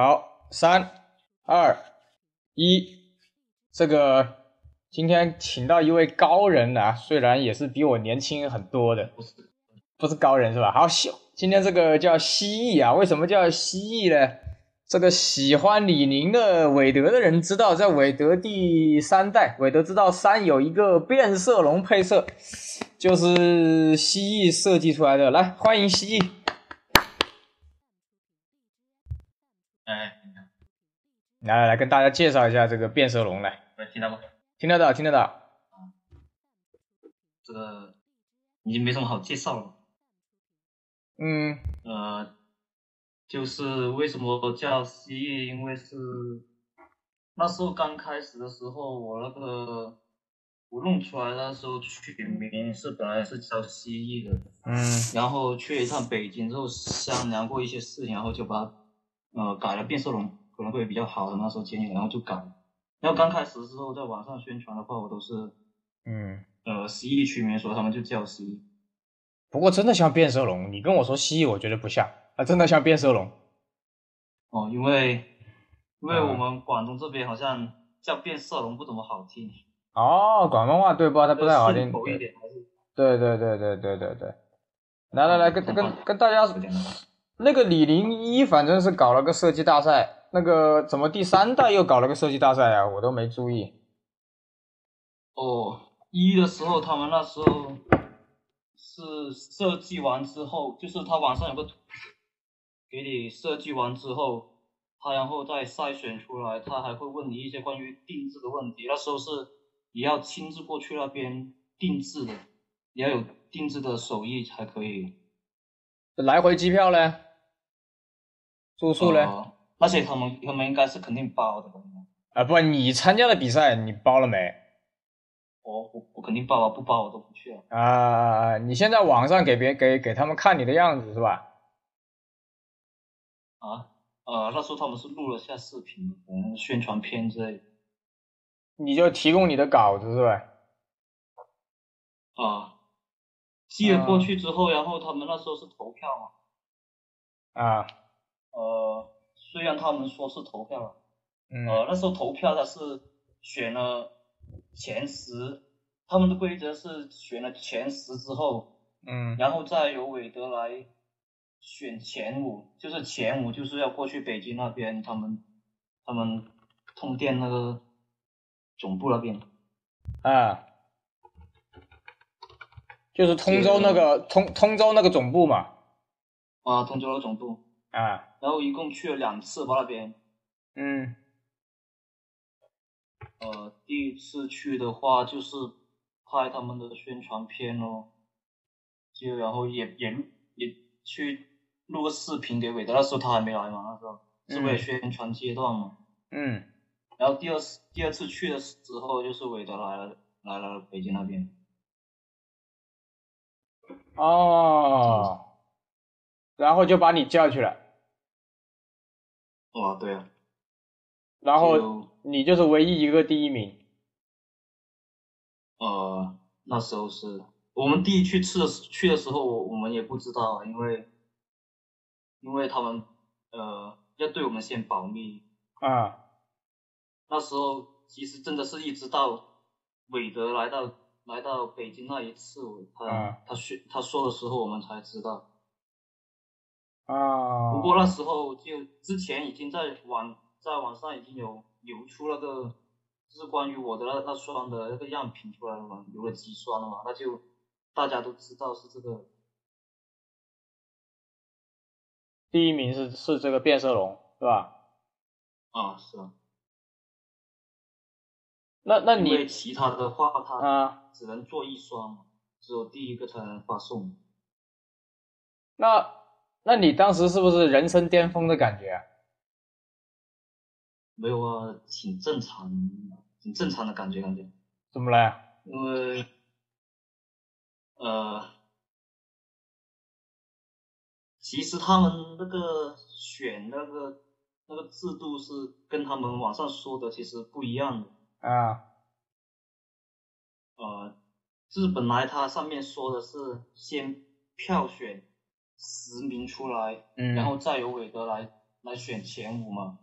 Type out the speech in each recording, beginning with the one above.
好，三、二、一，这个今天请到一位高人啊，虽然也是比我年轻很多的，不是，高人是吧？好，今天这个叫蜥蜴啊，为什么叫蜥蜴呢？这个喜欢李宁的韦德的人知道，在韦德第三代韦德之道三有一个变色龙配色，就是蜥蜴设计出来的。来，欢迎蜥蜴。哎，来来来，跟大家介绍一下这个变色龙来，能，听到不？听得到，听得到。这个已经没什么好介绍了。嗯，呃，就是为什么叫蜥蜴？因为是那时候刚开始的时候，我那个我弄出来的时候取名是本来是叫蜥蜴的，嗯然后去了一趟北京之后商量过一些事情，然后就把它呃改了变色龙，可能会比较好的那时候建议，然后就改。然后刚开始的时候在网上宣传的话，我都是嗯，呃蜥蜴区名，所以他们就叫蜥蜴。不过真的像变色龙，你跟我说蜥蜴，我觉得不像，啊，真的像变色龙。哦，因为因为嗯我们广东这边好像叫变色龙不怎么好听，哦，广东话对不？它不太好听顺。口一点还是对对对对对对对。来来来，跟跟跟大家那个李宁一反正是搞了个设计大赛，那个怎么第三代又搞了个设计大赛啊？我都没注意。哦，一的时候他们那时候是设计完之后，就是他网上有个图，给你设计完之后，他然后再筛选出来，他还会问你一些关于定制的问题。那时候是你要亲自过去那边定制的，你要有定制的手艺才可以。来回机票嘞？住宿嘞？呃那些他们他们应该是肯定包的。啊，不，你参加的比赛你包了没？我我我肯定包啊，不包我都不去了。啊，你现在网上给别给给他们看你的样子是吧？啊，呃，那时候他们是录了下视频，可能宣传片之类的。你就提供你的稿子是吧？啊，寄了过去之后，然后他们那时候是投票嘛，啊，呃，虽然他们说是投票了，嗯。呃，那时候投票他是选了前十，他们的规则是选了前十之后，嗯。然后再由韦德来选前五，就是前五就是要过去北京那边，他们他们通电那个总部那边，啊，就是通州那个通通州那个总部嘛。啊，通州的总部，啊，然后一共去了两次吧那边，嗯。呃，第一次去的话就是拍他们的宣传片咯，就然后也也也去录个视频给韦德，那时候他还没来嘛，那时候是为了宣传阶段嘛。嗯。然后第二次第二次去的时候就是韦德来了来了北京那边，哦，然后就把你叫去了，哦，对啊，然后你就是唯一一个第一名。呃那时候是我们第一去吃的去的时候，我我们也不知道啊，因为因为他们呃要对我们先保密，啊。那时候其实真的是一直到韦德来到来到北京那一次，他、嗯他去他说的时候，我们才知道。啊！不过那时候就之前已经在网在网上已经有流出那个，就是关于我的那那双的那个样品出来了嘛，有了几双了嘛，那就大家都知道是这个。第一名是是这个变色龙是吧？啊，是啊，那那你因为其他的话它啊，只能做一双嘛，只有第一个才能发送。那那你当时是不是人生巅峰的感觉啊？没有啊，挺正常，挺正常的感觉，感觉。怎么了？因为呃，其实他们那个选那个那个制度是跟他们网上说的其实不一样的。啊呃，就是本来它上面说的是先票选十名出来，嗯，然后再由韦德来来选前五嘛。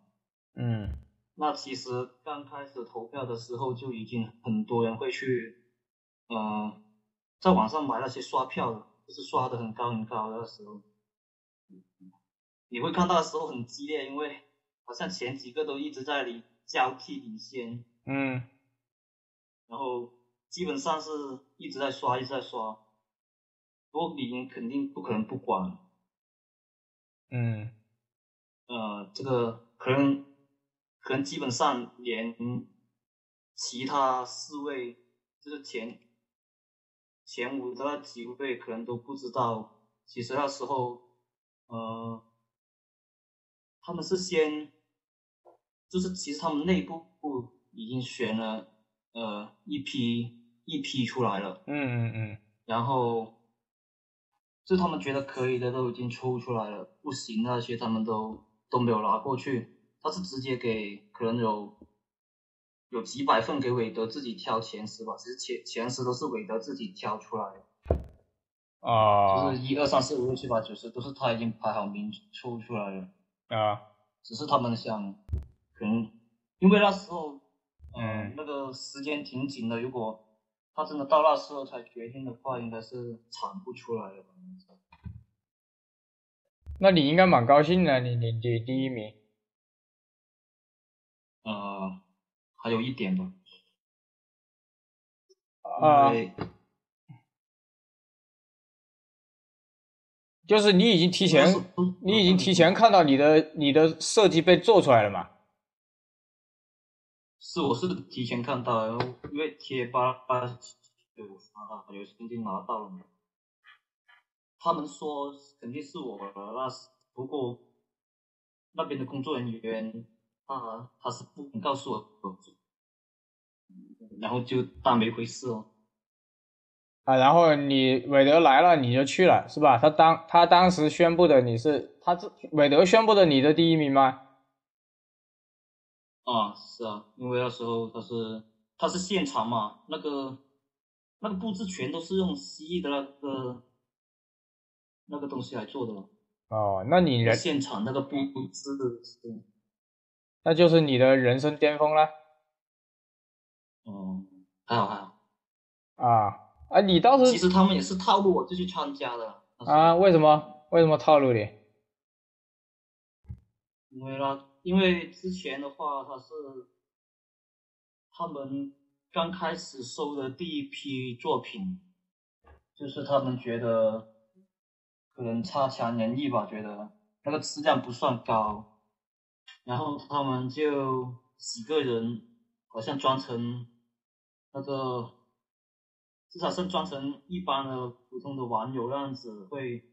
嗯那其实刚开始投票的时候就已经很多人会去，呃，在网上买那些刷票的，就是刷的很高很高的时候，你会看到的时候很激烈，因为好像前几个都一直在领交替领先，嗯然后基本上是一直在刷，一直在刷。不过李宁肯定不可能不管，嗯。呃，这个可能可能基本上连其他四位就是前前五的那几位可能都不知道，其实那时候呃他们是先就是其实他们内部部已经选了呃一批一批出来了，嗯嗯嗯。然后就他们觉得可以的都已经抽出来了，不行那些他们都都没有拿过去，他是直接给可能有有几百份给韦德自己挑前十吧，其实前前十都是韦德自己挑出来的，啊。就是一二三四五六七八九十都是他已经排好名抽出来了，啊。只是他们想可能因为那时候嗯、嗯。那个时间挺紧的，如果他真的到那时候才决定的话，应该是产不出来的吧。那你应该蛮高兴的，你你你第一名。呃，还有一点吧，啊就是你已经提前，你已经提前看到你的你的设计被做出来了嘛？是我是提前看到，然后因为贴吧有拿到，有曾经拿到了嘛。他们说肯定是我的，那是不过那边的工作人员他他是不肯告诉我，然后就当没回事哦。啊，然后你韦德来了，你就去了，是吧？他当他当时宣布的你是他这韦德宣布的你的第一名吗？啊，是啊，因为那时候他是他是现场嘛，那个那个布置全都是用蜥蜴的那个那个东西来做的，哦，那你人现场那个布置是，那就是你的人生巅峰了哦、还好还好。啊啊！你当时其实他们也是套路我就去参加的，啊？为什么为什么套路你？因为那因为之前的话他是他们刚开始收的第一批作品，就是他们觉得可能差强人意吧，觉得那个质量不算高，然后他们就几个人好像装成那个至少是装成一般的普通的网友那样子会，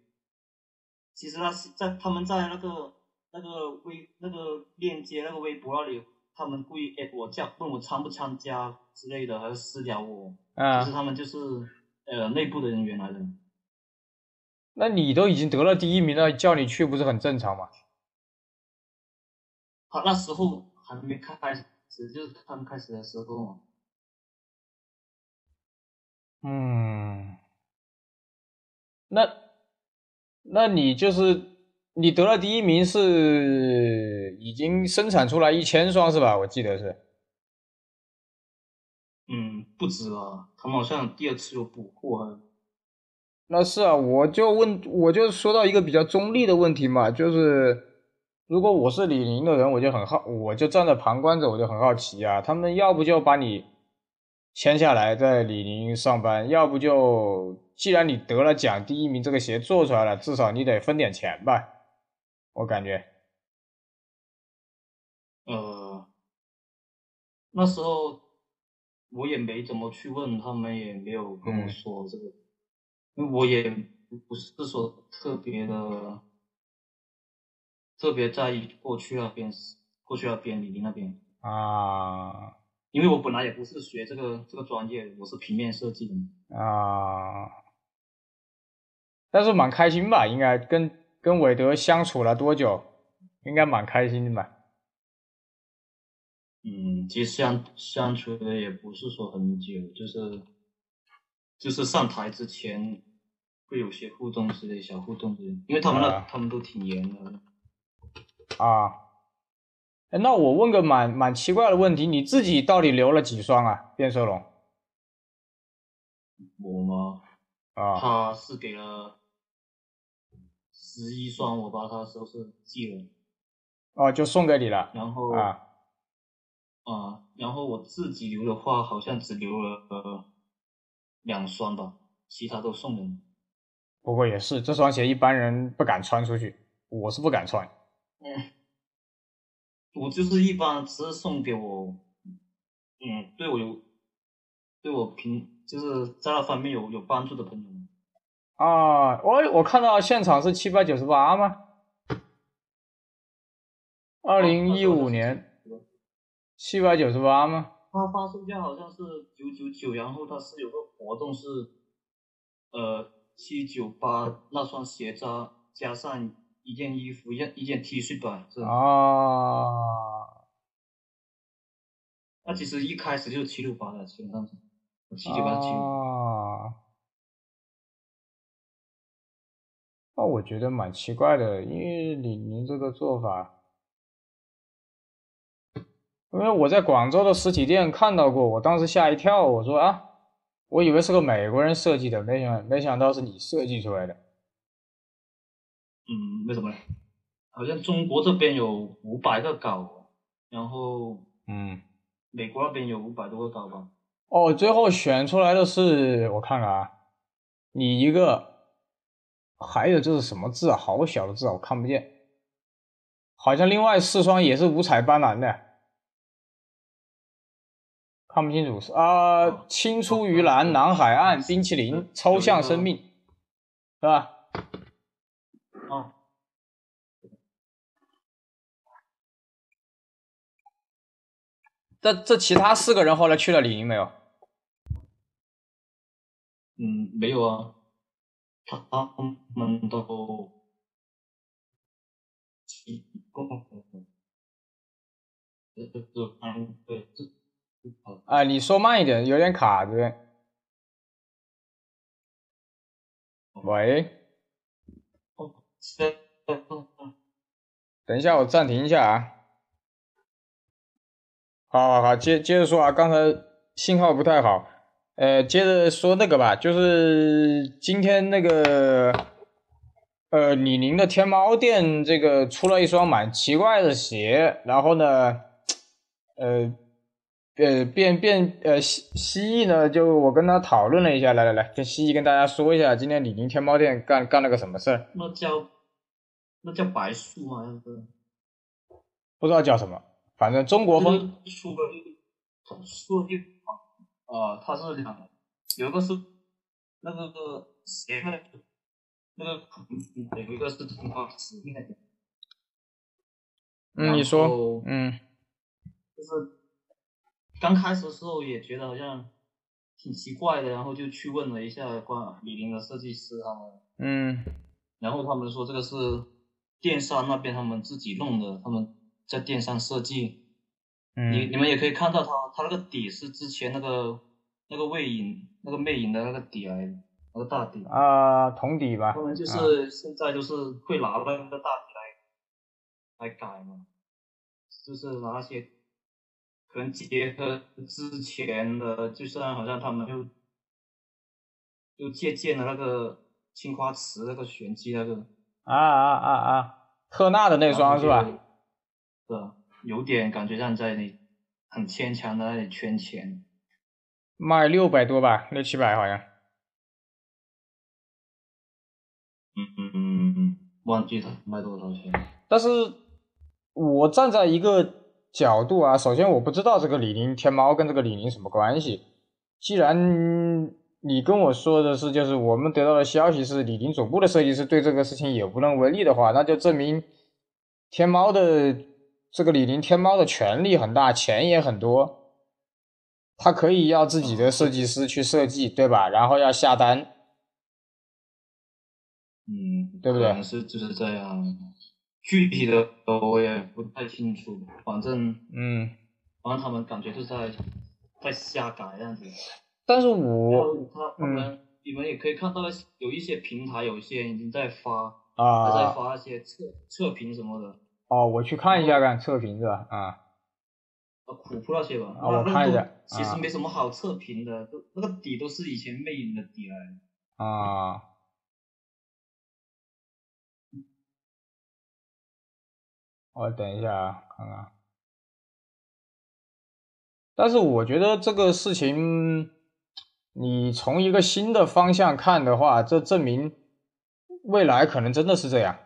其实那是在他们在那个那个微那个链接那个微博那里，他们故意哎我叫问我参不参加之类的，还是私聊我，啊其实他们就是呃内部的人员来的。那你都已经得了第一名了，叫你去不是很正常吗？他那时候还没开始，就是他们开始的时候嘛。嗯，那那你就是你得了第一名是已经生产出来一千双是吧？我记得是。嗯，不止啊，他们好像第二次又补货了。那是啊，我就问，我就说到一个比较中立的问题嘛，就是如果我是李宁的人，我就很好，我就站在旁观者，我就很好奇啊，他们要不就把你签下来在李宁上班，要不就既然你得了奖，第一名这个鞋做出来了，至少你得分点钱吧，我感觉。呃，那时候我也没怎么去问，他们也没有跟我嗯说这个，因为我也不是说特别的特别在意过去那边，过去那边李宁那边，啊因为我本来也不是学这个这个专业，我是平面设计的。啊，但是蛮开心吧？应该跟跟韦德相处了多久？应该蛮开心的吧？嗯，其实相相处的也不是说很久，就是就是上台之前会有些互动之类小互动之类，因为他们那、啊他们都挺严的。啊。哎，那我问个蛮蛮奇怪的问题，你自己到底留了几双啊？变色龙？我吗？啊，他是给了十一双，我把它都是寄了，哦，就送给你了然后啊。啊，然后我自己留的话，好像只留了呃两双吧，其他都送人。不过也是，这双鞋一般人不敢穿出去，我是不敢穿。嗯，我就是一般只是送给我，嗯，对我有，对我平就是在那方面有有帮助的朋友们。啊，我我看到现场是七百九十八吗？二零一五年七百九十八吗？它发售价好像是九九九，然后它是有个活动是，呃，七九八那双鞋加加上一件衣服，一件一件 T 恤短，是。啊那其实一开始就是七六八的，基本上是七九八七六。那我觉得蛮奇怪的，因为李宁这个做法，因为我在广州的实体店看到过，我当时吓一跳，我说啊，我以为是个美国人设计的，没想没想到是你设计出来的。嗯，为什么呢？好像中国这边有五百个稿，然后嗯，美国那边有五百多个稿吧。哦，最后选出来的是我看看啊，你一个，还有这是什么字啊？好小的字啊，我看不见。好像另外四双也是五彩斑斓的，看不清楚是啊，青出于蓝，南海岸，冰淇淋，抽象生命，是吧？哦，这这其他四个人后来去了李宁没有？嗯，没有啊，他们都提供这这这嗯对这啊，你说慢一点，有点卡着。喂，哦，这哦等一下，我暂停一下啊。好好好，接接着说啊，刚才信号不太好，呃，接着说那个吧，就是今天那个，呃，李宁的天猫店这个出了一双蛮奇怪的鞋，然后呢，呃，呃，变变呃蜥蜥蜴呢，就我跟他讨论了一下，来来来，跟蜥蜴跟大家说一下，今天李宁天猫店干干了个什么事儿，那叫那叫白树吗？那个不知道叫什么，反正中国风。就是出了一他出了一啊，它是两个，有一个是那个鞋那个那个有一个是同花池那个，嗯，你说，嗯就是刚开始的时候也觉得好像挺奇怪的，然后就去问了一下关李宁的设计师他们，嗯然后他们说这个是电商那边他们自己弄的，他们在电商设计。你嗯你们也可以看到它，它那个底是之前那个那个魅影那个魅影的那个底来的，那个大底。啊，同底吧，他们就啊是现在就是会拿那个大底来来改嘛，就是拿那些可能结合之前的，就像好像他们就就借鉴了那个青花瓷那个玄机那个啊啊啊啊，特纳的那双是吧？？对，有点感觉像在那很牵强的那里圈钱。卖六百多吧，六七百好像。嗯嗯嗯嗯嗯，忘记了卖多少钱。但是我站在一个角度啊，首先我不知道这个李宁天猫跟这个李宁什么关系。既然你跟我说的是，就是我们得到的消息是李宁总部的设计师对这个事情也无能为力的话，那就证明天猫的这个李宁天猫的权力很大，钱也很多，他可以要自己的设计师去设计，对吧？然后要下单，嗯，对不对是就是这样。具体的我也不太清楚，反正嗯。反正他们感觉就是在在瞎改样子。但是我他他们、你们也可以看到有一些平台，有一些已经在发，啊还在发一些测测评什么的。哦，我去看一下看测评是吧？啊，呃，虎扑那些吧。啊，我看一下。其实没什么好测评的，都那个底都是以前魅影的底来。啊。我等一下啊，看看。但是我觉得这个事情，你从一个新的方向看的话，这证明未来可能真的是这样。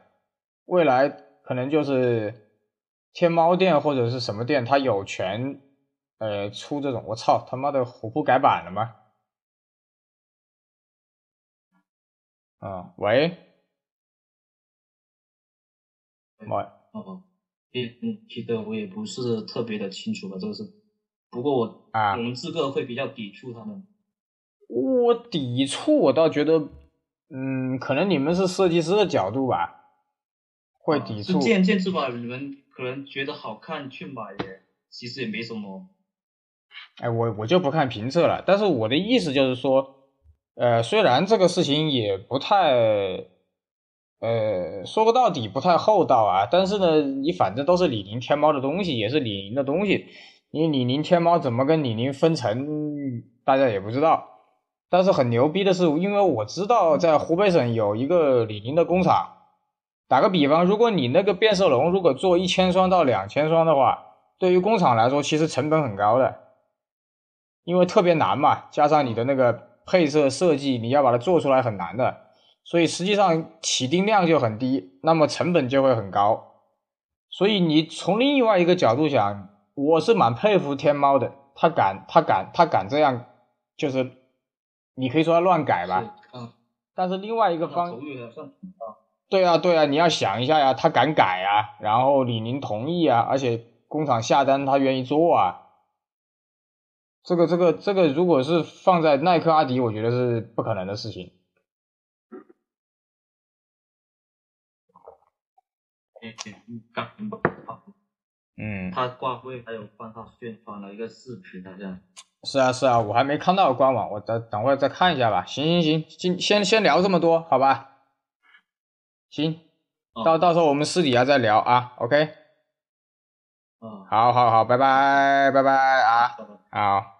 未来可能就是天猫店或者是什么店，他有权呃出这种。我操他妈的虎扑改版了吗？啊，喂，喂，哦。嗯，记得我也不是特别的清楚吧，这个是。不过我啊，我们这个会比较抵触他们。我抵触，我倒觉得，嗯，可能你们是设计师的角度吧，会抵触。见见智吧，你们可能觉得好看去买也，其实也没什么。哎，我我就不看评测了，但是我的意思就是说，呃，虽然这个事情也不太。呃，说个到底不太厚道啊，但是呢，你反正都是李宁天猫的东西，也是李宁的东西，你李宁天猫怎么跟李宁分成，大家也不知道。但是很牛逼的是，因为我知道在湖北省有一个李宁的工厂。打个比方，如果你那个变色龙如果做一千双到两千双的话，对于工厂来说其实成本很高的，因为特别难嘛，加上你的那个配色设计，你要把它做出来很难的。所以实际上起订量就很低，那么成本就会很高。所以你从另外一个角度想，我是蛮佩服天猫的，他敢他敢他敢这样，就是你可以说他乱改吧。嗯。但是另外一个方，对啊对啊，你要想一下呀，他敢改啊，然后李宁同意啊，而且工厂下单他愿意做啊。这个这个这个，如果是放在耐克、阿迪，我觉得是不可能的事情。嗯，他挂会还有帮他宣传了一个视频，好像。是啊是啊，我还没看到官网，我等等会再看一下吧。行行行，今先先聊这么多，好吧？行，到到时候我们私底下再聊啊，OK？嗯，好好好，拜拜拜拜啊，好。